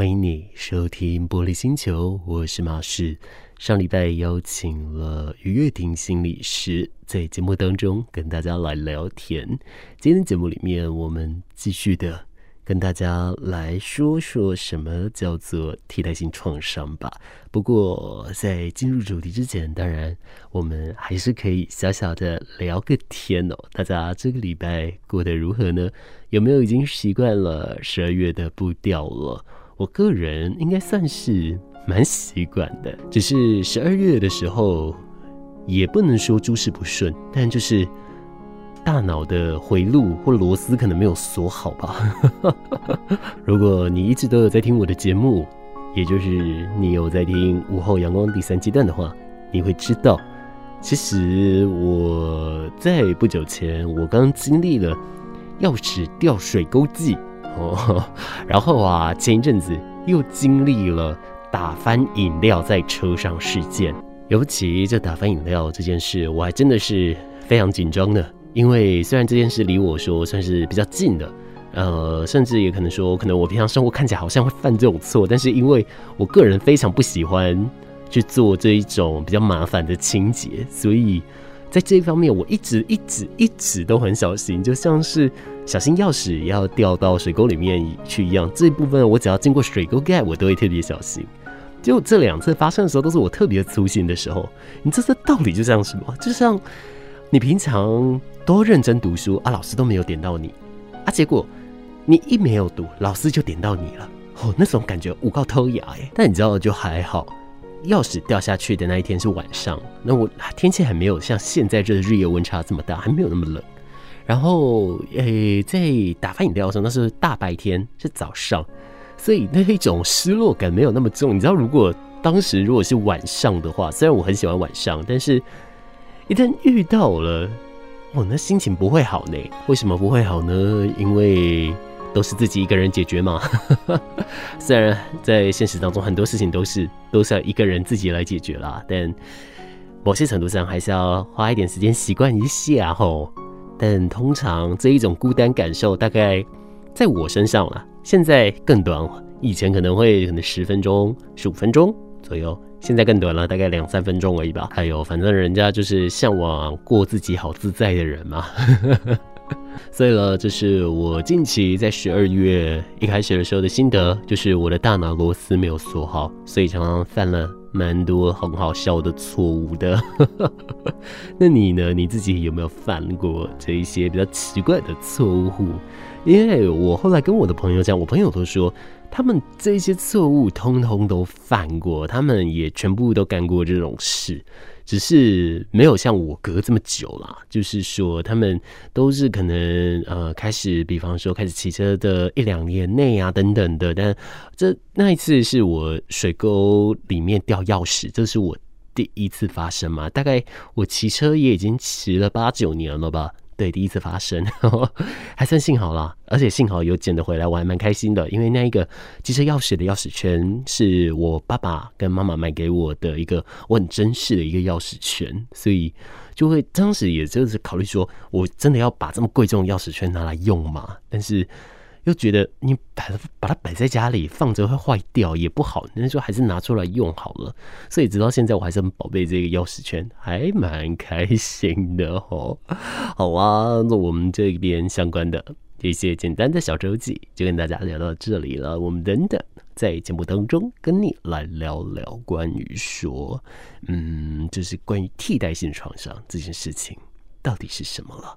欢迎你收听玻璃星球，我是马士。上礼拜邀请了于月婷心理师在节目当中跟大家来聊天。今天节目里面，我们继续的跟大家来说说什么叫做替代性创伤吧。不过在进入主题之前，当然我们还是可以小小的聊个天哦。大家这个礼拜过得如何呢？有没有已经习惯了十二月的步调了？我个人应该算是。蛮习惯的，只是十二月的时候，也不能说诸事不顺，但就是大脑的回路或螺丝可能没有锁好吧。如果你一直都有在听我的节目，也就是你有在听《午后阳光》第三阶段的话，你会知道，其实我在不久前，我刚经历了钥匙掉水沟记哦，然后啊，前一阵子又经历了。打翻饮料在车上事件，尤其这打翻饮料这件事，我还真的是非常紧张的。因为虽然这件事离我说算是比较近的，呃，甚至也可能说，可能我平常生活看起来好像会犯这种错，但是因为我个人非常不喜欢去做这一种比较麻烦的清洁，所以在这一方面，我一直一直一直都很小心，就像是小心钥匙要掉到水沟里面去一样。这一部分我只要经过水沟盖，我都会特别小心。就这两次发生的时候，都是我特别粗心的时候。你这这道理就像什么？就像你平常多认真读书啊，老师都没有点到你啊，结果你一没有读，老师就点到你了。哦，那种感觉无告偷牙哎。但你知道就还好，钥匙掉下去的那一天是晚上，那我天气还没有像现在这日夜温差这么大，还没有那么冷。然后诶，在打发饮料的时候，那是大白天，是早上。所以那一种失落感没有那么重，你知道，如果当时如果是晚上的话，虽然我很喜欢晚上，但是一旦遇到了，我那心情 不会好呢。为什么不会好呢？因为都是自己一个人解决嘛。虽然在现实当中很多事情都是都是要一个人自己来解决啦，但某些程度上还是要花一点时间习惯一下吼。但通常这一种孤单感受，大概在我身上啦。现在更短，以前可能会可能十分钟、十五分钟左右，现在更短了，大概两三分钟而已吧。还有，反正人家就是向往过自己好自在的人嘛。所以呢，这是我近期在十二月一开始的时候的心得，就是我的大脑螺丝没有锁好，所以常常犯了蛮多很好笑的错误的。那你呢？你自己有没有犯过这一些比较奇怪的错误？因为我后来跟我的朋友讲，我朋友都说他们这些错误通通都犯过，他们也全部都干过这种事，只是没有像我隔这么久啦。就是说，他们都是可能呃开始，比方说开始骑车的一两年内啊等等的，但这那一次是我水沟里面掉钥匙，这是我第一次发生嘛。大概我骑车也已经骑了八九年了吧。对，第一次发生，还算幸好啦，而且幸好有捡得回来，我还蛮开心的。因为那一个机车钥匙的钥匙圈是我爸爸跟妈妈买给我的一个我很珍视的一个钥匙圈，所以就会当时也就是考虑说，我真的要把这么贵重的钥匙圈拿来用嘛？但是。又觉得你把它把它摆在家里放着会坏掉也不好，那就还是拿出来用好了。所以直到现在我还是很宝贝这个钥匙圈，还蛮开心的哦。好啊，那我们这边相关的这些简单的小周记就跟大家聊到这里了。我们等等在节目当中跟你来聊聊关于说，嗯，就是关于替代性创伤这件事情到底是什么了。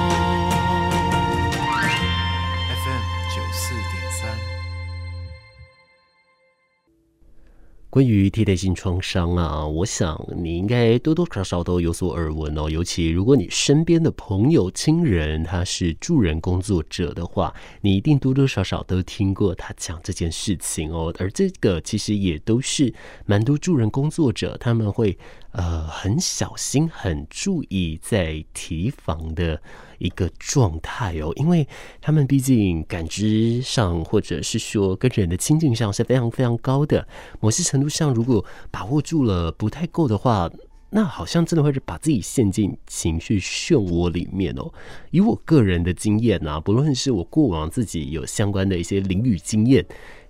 关于替代性创伤啊，我想你应该多多少少都有所耳闻哦。尤其如果你身边的朋友、亲人他是助人工作者的话，你一定多多少少都听过他讲这件事情哦。而这个其实也都是蛮多助人工作者他们会呃很小心、很注意在提防的一个状态哦，因为他们毕竟感知上或者是说跟人的亲近上是非常非常高的，某些程度上如果把握住了不太够的话。那好像真的会是把自己陷进情绪漩涡里面哦。以我个人的经验啊，不论是我过往自己有相关的一些领域经验，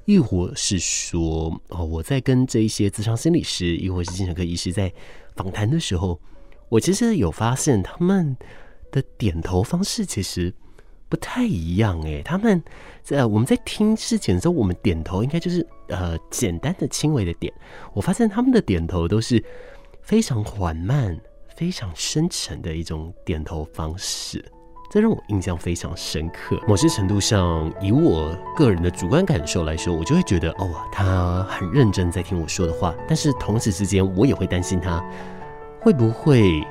亦或是说哦，我在跟这一些咨商心理师，亦或是精神科医师在访谈的时候，我其实有发现他们的点头方式其实不太一样诶，他们在我们在听事情的时候，我们点头应该就是呃简单的轻微的点，我发现他们的点头都是。非常缓慢、非常深沉的一种点头方式，这让我印象非常深刻。某些程度上，以我个人的主观感受来说，我就会觉得，哦，他很认真在听我说的话。但是同时之间，我也会担心他会不会。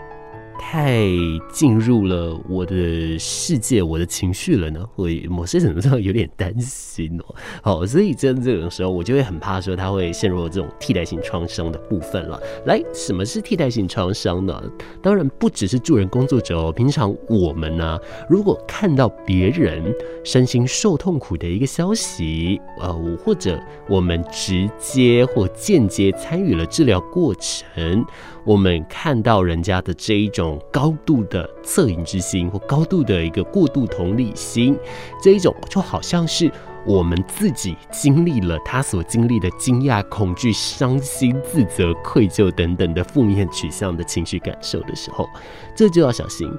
太进入了我的世界，我的情绪了呢，会某些程度上有点担心哦。好，所以在这种时候，我就会很怕说他会陷入这种替代性创伤的部分了。来，什么是替代性创伤呢？当然不只是助人工作者哦，平常我们呢、如果看到别人身心受痛苦的一个消息，呃，或者我们直接或间接参与了治疗过程。我们看到人家的这一种高度的恻隐之心，或高度的一个过度同理心，这一种就好像是我们自己经历了他所经历的惊讶、恐惧、伤心、自责、愧疚等等的负面取向的情绪感受的时候，这就要小心，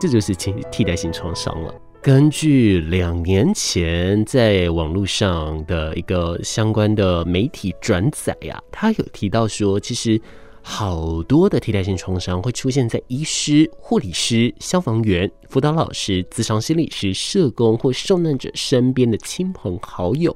这就是情替代性创伤了。根据两年前在网络上的一个相关的媒体转载呀，他有提到说，其实。好多的替代性创伤会出现在医师、护理师、消防员、辅导老师、咨商心理师、社工或受难者身边的亲朋好友。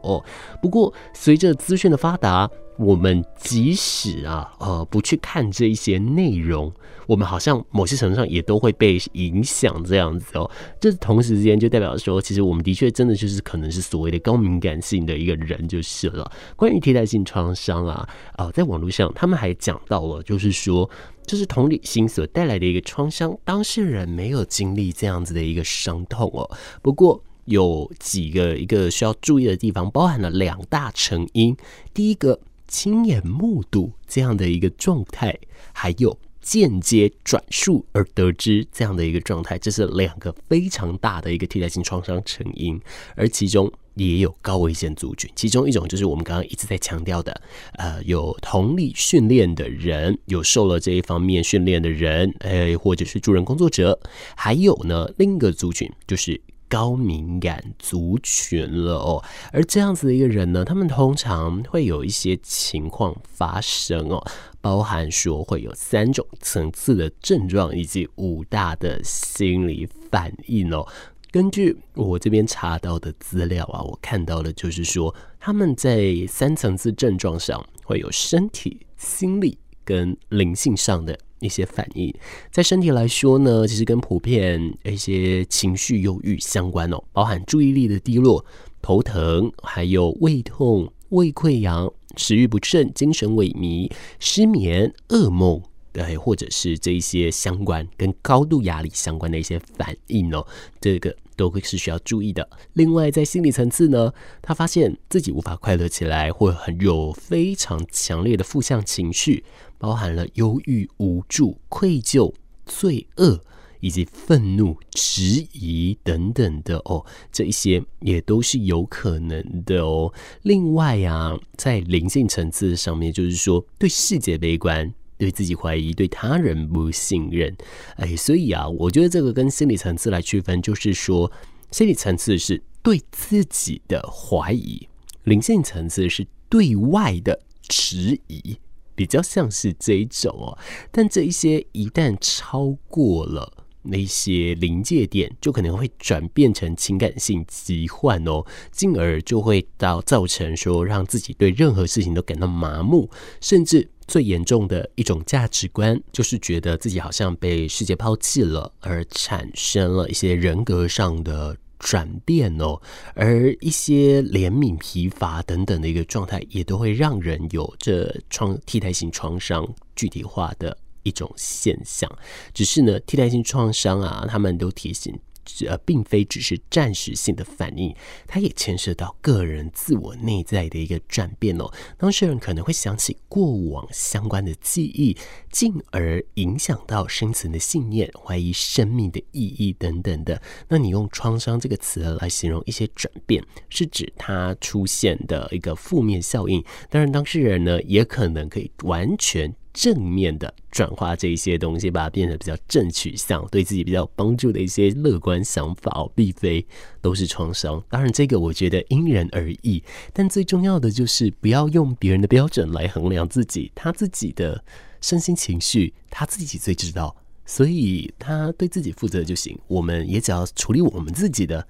不过，随着资讯的发达，我们即使啊，呃，不去看这一些内容，我们好像某些程度上也都会被影响这样子哦。这同时间就代表说，其实我们的确真的就是可能是所谓的高敏感性的一个人就是了。关于替代性创伤啊，啊、呃，在网络上他们还讲到了，就是说，就是同理心所带来的一个创伤，当事人没有经历这样子的一个伤痛哦。不过有几个一个需要注意的地方，包含了两大成因，第一个。亲眼目睹这样的一个状态，还有间接转述而得知这样的一个状态，这是两个非常大的一个替代性创伤成因，而其中也有高危险族群。其中一种就是我们刚刚一直在强调的，呃，有同理训练的人，有受了这一方面训练的人，呃，或者是助人工作者，还有呢，另一个族群就是。高敏感族群了哦，而这样子的一个人呢，他们通常会有一些情况发生哦，包含说会有三种层次的症状以及五大的心理反应哦。根据我这边查到的资料啊，我看到的就是说，他们在三层次症状上会有身体、心理跟灵性上的。一些反应，在身体来说呢，其实跟普遍一些情绪忧郁相关哦，包含注意力的低落、头疼，还有胃痛、胃溃疡、食欲不振、精神萎靡、失眠、噩梦，对，或者是这一些相关跟高度压力相关的一些反应哦，这个都会是需要注意的。另外，在心理层次呢，他发现自己无法快乐起来，或很有非常强烈的负向情绪。包含了忧郁、无助、愧疚、罪恶以及愤怒、质疑等等的哦，这一些也都是有可能的哦。另外呀、在灵性层次上面，就是说对世界悲观、对自己怀疑、对他人不信任。哎，所以啊，我觉得这个跟心理层次来区分，就是说心理层次是对自己的怀疑，灵性层次是对外的质疑。比较像是这一种哦，但这一些一旦超过了那些临界点，就可能会转变成情感性疾患哦，进而就会到造成说让自己对任何事情都感到麻木，甚至最严重的一种价值观，就是觉得自己好像被世界抛弃了，而产生了一些人格上的。转变哦，而一些怜悯疲乏等等的一个状态，也都会让人有这创替代性创伤具体化的一种现象。只是呢，替代性创伤啊，他们都提醒。呃，并非只是暂时性的反应，它也牵涉到个人自我内在的一个转变哦。当事人可能会想起过往相关的记忆，进而影响到生存的信念，怀疑生命的意义等等的。那你用“创伤”这个词来形容一些转变，是指它出现的一个负面效应。当然，当事人呢，也可能可以完全。正面的转化这一些东西，把它变得比较正取向，对自己比较有帮助的一些乐观想法哦，并非都是创伤。当然，这个我觉得因人而异，但最重要的就是不要用别人的标准来衡量自己，他自己的身心情绪他自己最知道，所以他对自己负责就行。我们也只要处理我们自己的，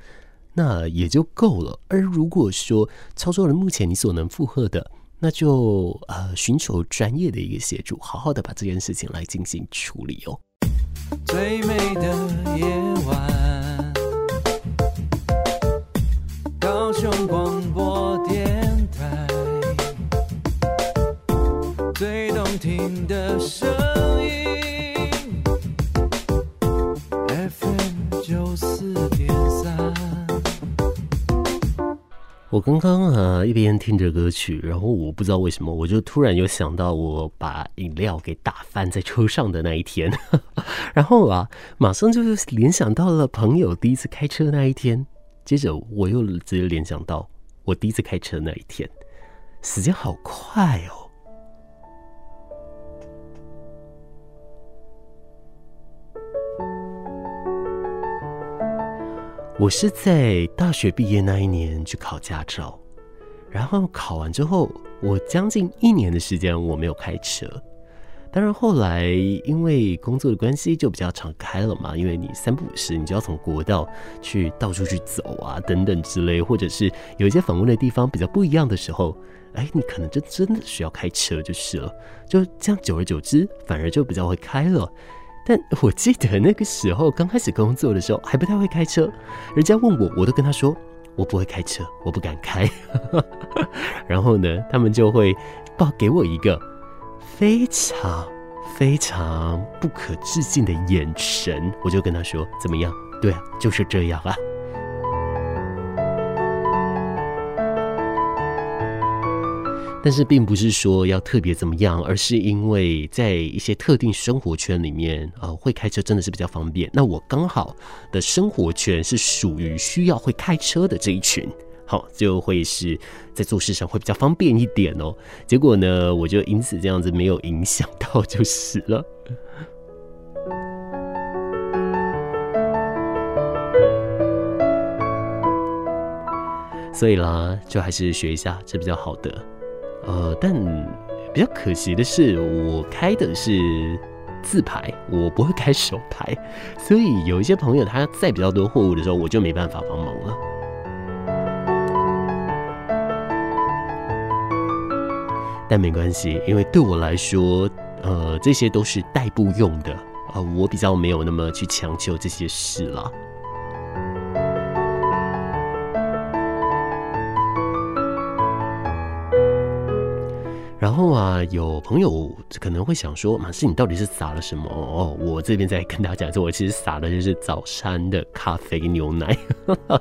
那也就够了。而如果说超出了目前你所能负荷的，那就呃寻求专业的一个协助，好好的把这件事情来进行处理哦。最美的夜晚，高雄广播电台，最动听的声我刚刚啊一边听着歌曲，然后我不知道为什么，我就突然有想到我把饮料给打翻在车上的那一天，然后啊马上就是联想到了朋友第一次开车那一天，接着我又直接联想到我第一次开车那一天，时间好快哦。我是在大学毕业那一年去考驾照，然后考完之后，我将近一年的时间我没有开车。当然后来因为工作的关系就比较常开了嘛，因为你三不五时你就要从国道去到处去走啊等等之类，或者是有一些访问的地方比较不一样的时候，哎，你可能就真的需要开车就是了。就这样久而久之，反而就比较会开了。但我记得那个时候刚开始工作的时候还不太会开车，人家问我，我都跟他说我不会开车，我不敢开。然后呢，他们就会报给我一个非常非常不可置信的眼神，我就跟他说怎么样？对啊，就是这样啊。但是并不是说要特别怎么样，而是因为在一些特定生活圈里面，呃，会开车真的是比较方便。那我刚好的生活圈是属于需要会开车的这一群，好，就会是在做事上会比较方便一点哦。结果呢，我就因此这样子没有影响到就是了。所以啦，就还是学一下，这比较好的。呃，但比较可惜的是，我开的是自排，我不会开手排，所以有一些朋友他载比较多货物的时候，我就没办法帮忙了。但没关系，因为对我来说，呃，这些都是代步用的，呃，我比较没有那么去强求这些事了。然后啊，有朋友可能会想说：“马士，你到底是撒了什么？”哦，我这边在跟大家讲说，我其实撒的就是早餐的咖啡牛奶，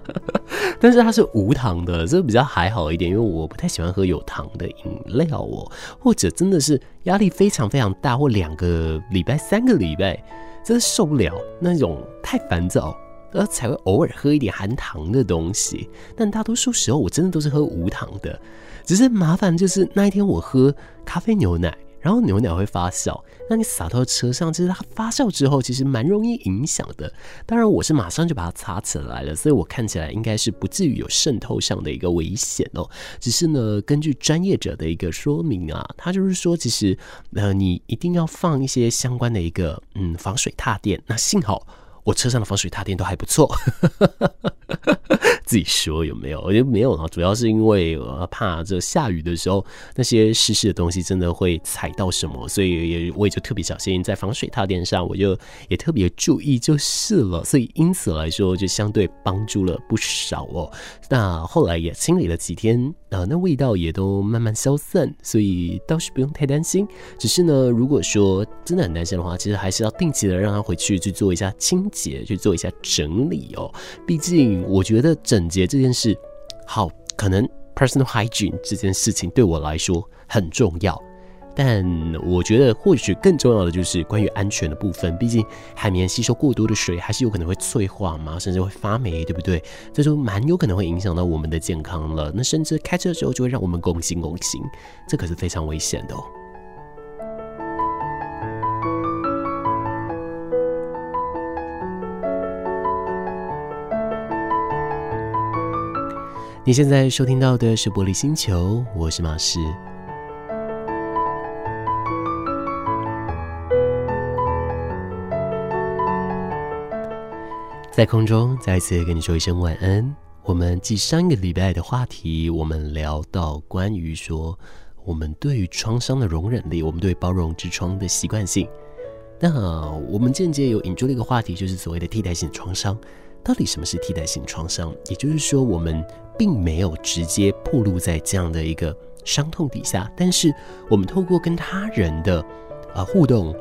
但是它是无糖的，这个比较还好一点，因为我不太喜欢喝有糖的饮料哦。或者真的是压力非常非常大，或两个礼拜、三个礼拜，真的受不了那种太烦躁，呃才会偶尔喝一点含糖的东西。但大多数时候，我真的都是喝无糖的。只是麻烦就是那一天我喝咖啡牛奶，然后牛奶会发酵，那你洒到车上，其实它发酵之后其实蛮容易影响的。当然我是马上就把它擦起来了，所以我看起来应该是不至于有渗透上的一个危险哦。只是呢，根据专业者的一个说明啊，他就是说其实呃你一定要放一些相关的一个嗯防水踏垫。那幸好我车上的防水踏垫都还不错，自己说有没有？我觉得没有啊，主要是因为我怕这下雨的时候那些湿湿的东西真的会踩到什么，所以也我也就特别小心在防水踏垫上，我就也特别注意就是了。所以因此来说，就相对帮助了不少哦。那后来也清理了几天，呃，那味道也都慢慢消散，所以倒是不用太担心。只是呢，如果说真的很担心的话，其实还是要定期的让它回去去做一下清洁，去做一下整理哦。毕竟我觉得整洁这件事，好，可能 personal hygiene 这件事情对我来说很重要。但我觉得或许更重要的就是关于安全的部分。毕竟海绵吸收过多的水，还是有可能会脆化嘛，甚至会发霉，对不对？这就蛮有可能会影响到我们的健康了。那甚至开车的时候就会让我们拱心拱心，这可是非常危险的哦。你现在收听到的是玻璃星球，我是马士。在空中再次跟你说一声晚安。我们继上一个礼拜的话题，我们聊到关于说我们对于创伤的容忍力，我们对包容之窗的习惯性。那我们间接有引出了一个话题，就是所谓的替代性创伤。到底什么是替代性创伤？也就是说，我们并没有直接暴露在这样的一个伤痛底下，但是我们透过跟他人的呃互动，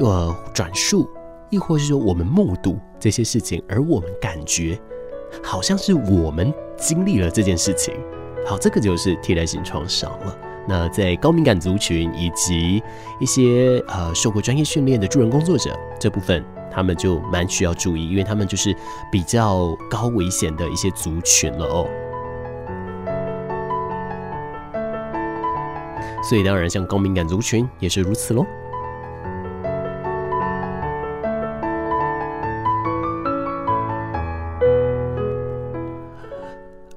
呃转述。亦或是说，我们目睹这些事情，而我们感觉好像是我们经历了这件事情。好，这个就是替代性创伤了。那在高敏感族群以及一些呃受过专业训练的助人工作者这部分，他们就蛮需要注意，因为他们就是比较高危险的一些族群了哦。所以当然，像高敏感族群也是如此喽。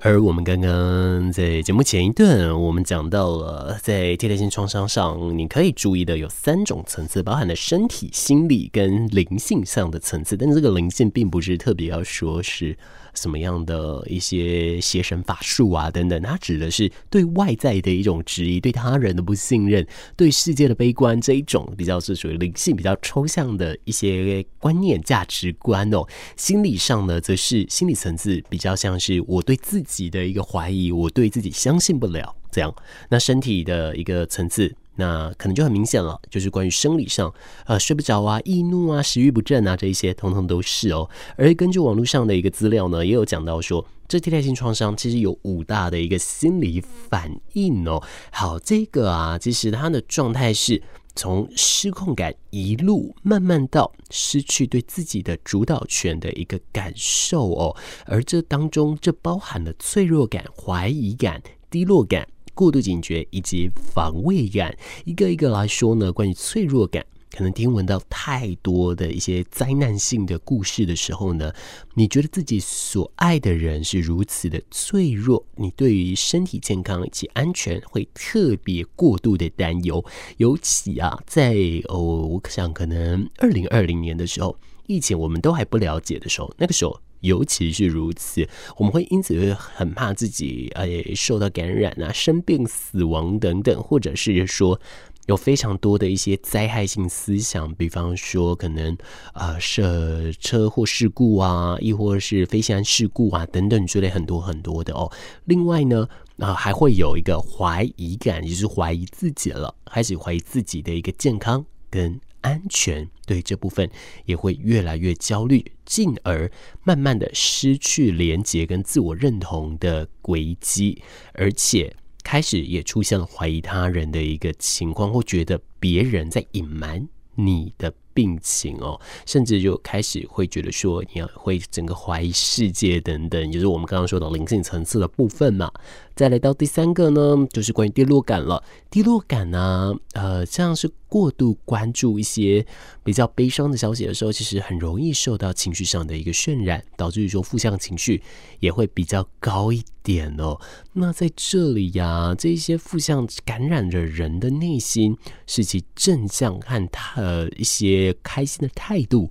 而我们刚刚在节目前一段，我们讲到了在替代性创伤上，你可以注意的有三种层次，包含了身体、心理跟灵性上的层次。但是这个灵性并不是特别要说是什么样的一些邪神法术啊等等，它指的是对外在的一种质疑，对他人的不信任，对世界的悲观这一种比较是属于灵性比较抽象的一些观念价值观哦。心理上呢，则是心理层次比较像是我对自己。的一个怀疑，我对自己相信不了，这样。那身体的一个层次，那可能就很明显了，就是关于生理上，呃，睡不着啊，易怒啊，食欲不振啊，这一些通通都是哦。而根据网络上的一个资料呢，也有讲到说，这替代性创伤其实有五大的一个心理反应哦。好，这个啊，其实它的状态是。从失控感一路慢慢到失去对自己的主导权的一个感受哦，而这当中这包含了脆弱感、怀疑感、低落感、过度警觉以及防卫感。一个一个来说呢，关于脆弱感。可能听闻到太多的一些灾难性的故事的时候呢，你觉得自己所爱的人是如此的脆弱，你对于身体健康以及安全会特别过度的担忧。尤其啊，在哦，我想可能二零二零年的时候，疫情我们都还不了解的时候，那个时候尤其是如此，我们会因此会很怕自己诶受到感染啊、生病、死亡等等，或者是说。有非常多的一些灾害性思想，比方说可能呃，是车祸事故啊，亦或是飞行事故啊等等之类很多很多的哦。另外呢，啊、还会有一个怀疑感，也就是怀疑自己了，开始怀疑自己的一个健康跟安全，对这部分也会越来越焦虑，进而慢慢的失去连接跟自我认同的轨迹，而且。开始也出现了怀疑他人的一个情况，或觉得别人在隐瞒你的病情哦，甚至就开始会觉得说你要会整个怀疑世界等等，也就是我们刚刚说的灵性层次的部分嘛。再来到第三个呢，就是关于低落感了。低落感呢，呃，像是过度关注一些比较悲伤的消息的时候，其实很容易受到情绪上的一个渲染，导致于说负向情绪也会比较高一点哦。那在这里呀，这一些负向感染着人的内心，使其正向和他一些开心的态度，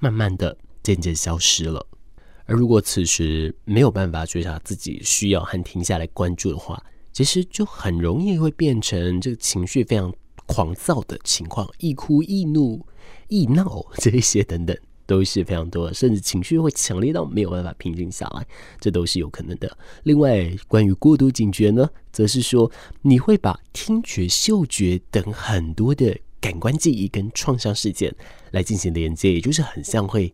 慢慢的渐渐消失了。而如果此时没有办法觉察自己需要和停下来关注的话，其实就很容易会变成这个情绪非常狂躁的情况，易哭、易怒、易闹这一些等等。都是非常多的，甚至情绪会强烈到没有办法平静下来，这都是有可能的。另外，关于过度警觉呢，则是说你会把听觉、嗅觉等很多的感官记忆跟创伤事件来进行连接，也就是很像会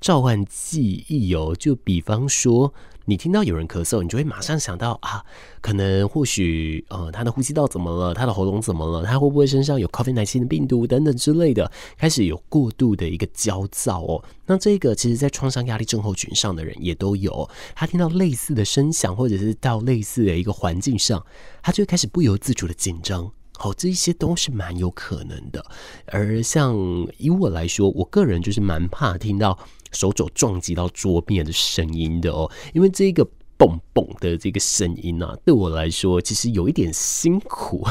召唤记忆哦。就比方说。你听到有人咳嗽，你就会马上想到啊，可能或许呃，他的呼吸道怎么了？他的喉咙怎么了？他会不会身上有 COVID-19 的病毒等等之类的？开始有过度的一个焦躁哦。那这个其实，在创伤压力症候群上的人也都有，他听到类似的声响，或者是到类似的一个环境上，他就会开始不由自主的紧张。好，这些都是蛮有可能的。而像以我来说，我个人就是蛮怕听到。手肘撞击到桌面的声音的哦，因为这个蹦蹦的这个声音啊，对我来说其实有一点辛苦，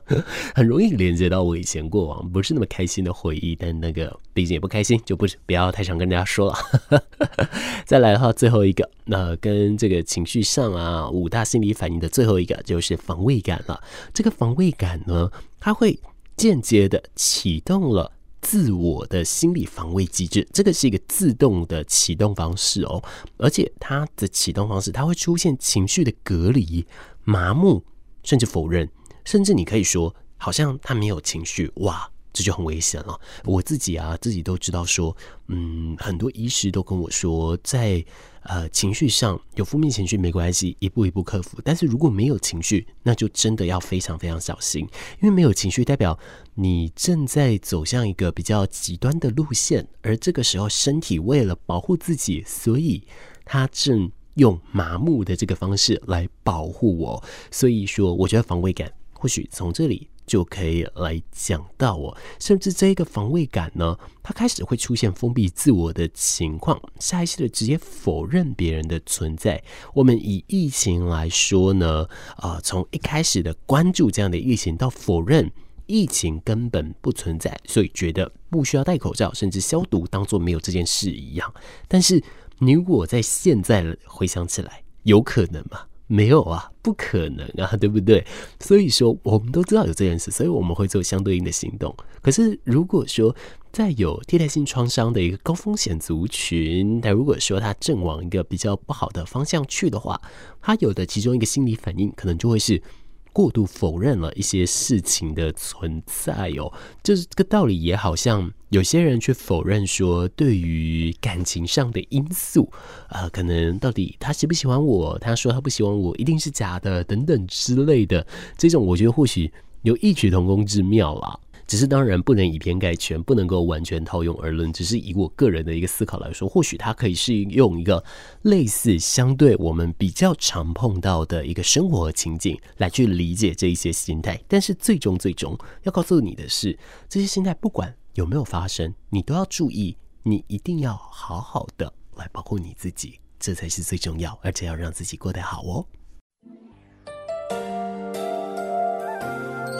很容易连接到我以前过往不是那么开心的回忆。但那个毕竟也不开心，就不不要太常跟大家说了。再来的话，最后一个，那跟这个情绪上啊五大心理反应的最后一个就是防卫感了。这个防卫感呢，它会间接的启动了。自我的心理防卫机制，这个是一个自动的启动方式哦，而且它的启动方式，它会出现情绪的隔离、麻木，甚至否认，甚至你可以说，好像他没有情绪，哇，这就很危险了。我自己啊，自己都知道说，嗯，很多医师都跟我说，在。呃，情绪上有负面情绪没关系，一步一步克服。但是如果没有情绪，那就真的要非常非常小心，因为没有情绪代表你正在走向一个比较极端的路线，而这个时候身体为了保护自己，所以它正用麻木的这个方式来保护我。所以说，我觉得防卫感或许从这里。就可以来讲到哦，甚至这一个防卫感呢，它开始会出现封闭自我的情况，下意识的直接否认别人的存在。我们以疫情来说呢，啊、从一开始的关注这样的疫情，到否认疫情根本不存在，所以觉得不需要戴口罩，甚至消毒，当做没有这件事一样。但是，你如果在现在回想起来，有可能吗？没有啊，不可能啊，对不对？所以说，我们都知道有这件事，所以我们会做相对应的行动。可是，如果说在有替代性创伤的一个高风险族群，但如果说他正往一个比较不好的方向去的话，他有的其中一个心理反应，可能就会是。过度否认了一些事情的存在哦，就是这个道理也好像有些人去否认说，对于感情上的因素啊、呃，可能到底他喜不喜欢我，他说他不喜欢我，一定是假的等等之类的，这种我觉得或许有异曲同工之妙啦。只是当然不能以偏概全，不能够完全套用而论。只是以我个人的一个思考来说，或许它可以是用一个类似相对我们比较常碰到的一个生活情境来去理解这一些心态。但是最终最终要告诉你的是，这些心态不管有没有发生，你都要注意，你一定要好好的来保护你自己，这才是最重要，而且要让自己过得好哦。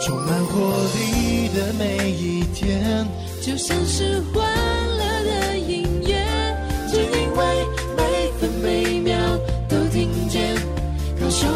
充满活力的每一天，就像是欢乐的音乐，只因为每分每秒都听见感受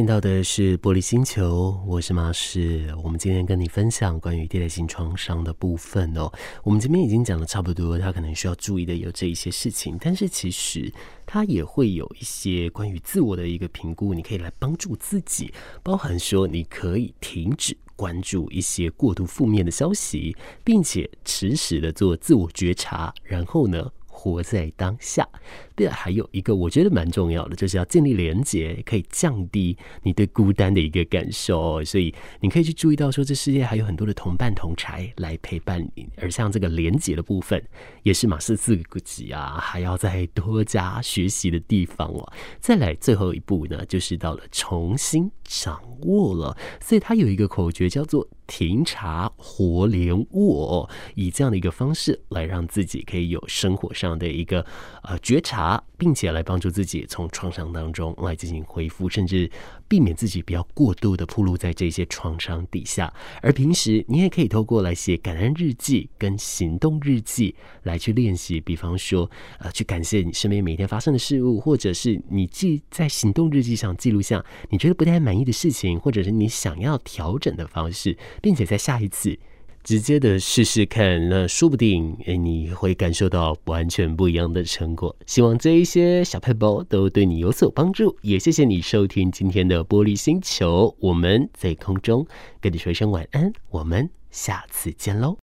听到的是玻璃星球，我是马士。我们今天跟你分享关于替代性创伤的部分哦。我们这边已经讲的差不多，他可能需要注意的有这一些事情，但是其实他也会有一些关于自我的一个评估，你可以来帮助自己，包含说你可以停止关注一些过度负面的消息，并且实时的做自我觉察，然后呢，活在当下，对，还有一个我觉得蛮重要的，就是要建立连结，可以降低你对孤单的一个感受。所以你可以去注意到，说这世界还有很多的同伴同侪来陪伴你。而像这个连结的部分，也是马士自己啊，还要再多加学习的地方哦。再来最后一步呢，就是到了重新掌握了。所以他有一个口诀叫做“停茶活莲卧”，以这样的一个方式来让自己可以有生活上的一个呃觉察，并且来帮助自己从创伤当中来进行恢复，甚至避免自己不要过度的暴露在这些创伤底下。而平时你也可以透过来写感恩日记跟行动日记来去练习，比方说呃去感谢你身边每天发生的事物，或者是你记在行动日记上记录下你觉得不太满意的事情，或者是你想要调整的方式，并且在下一次。直接的试试看，那说不定诶，你会感受到完全不一样的成果。希望这一些小配包都对你有所帮助，也谢谢你收听今天的玻璃星球。我们在空中跟你说一声晚安，我们下次见喽。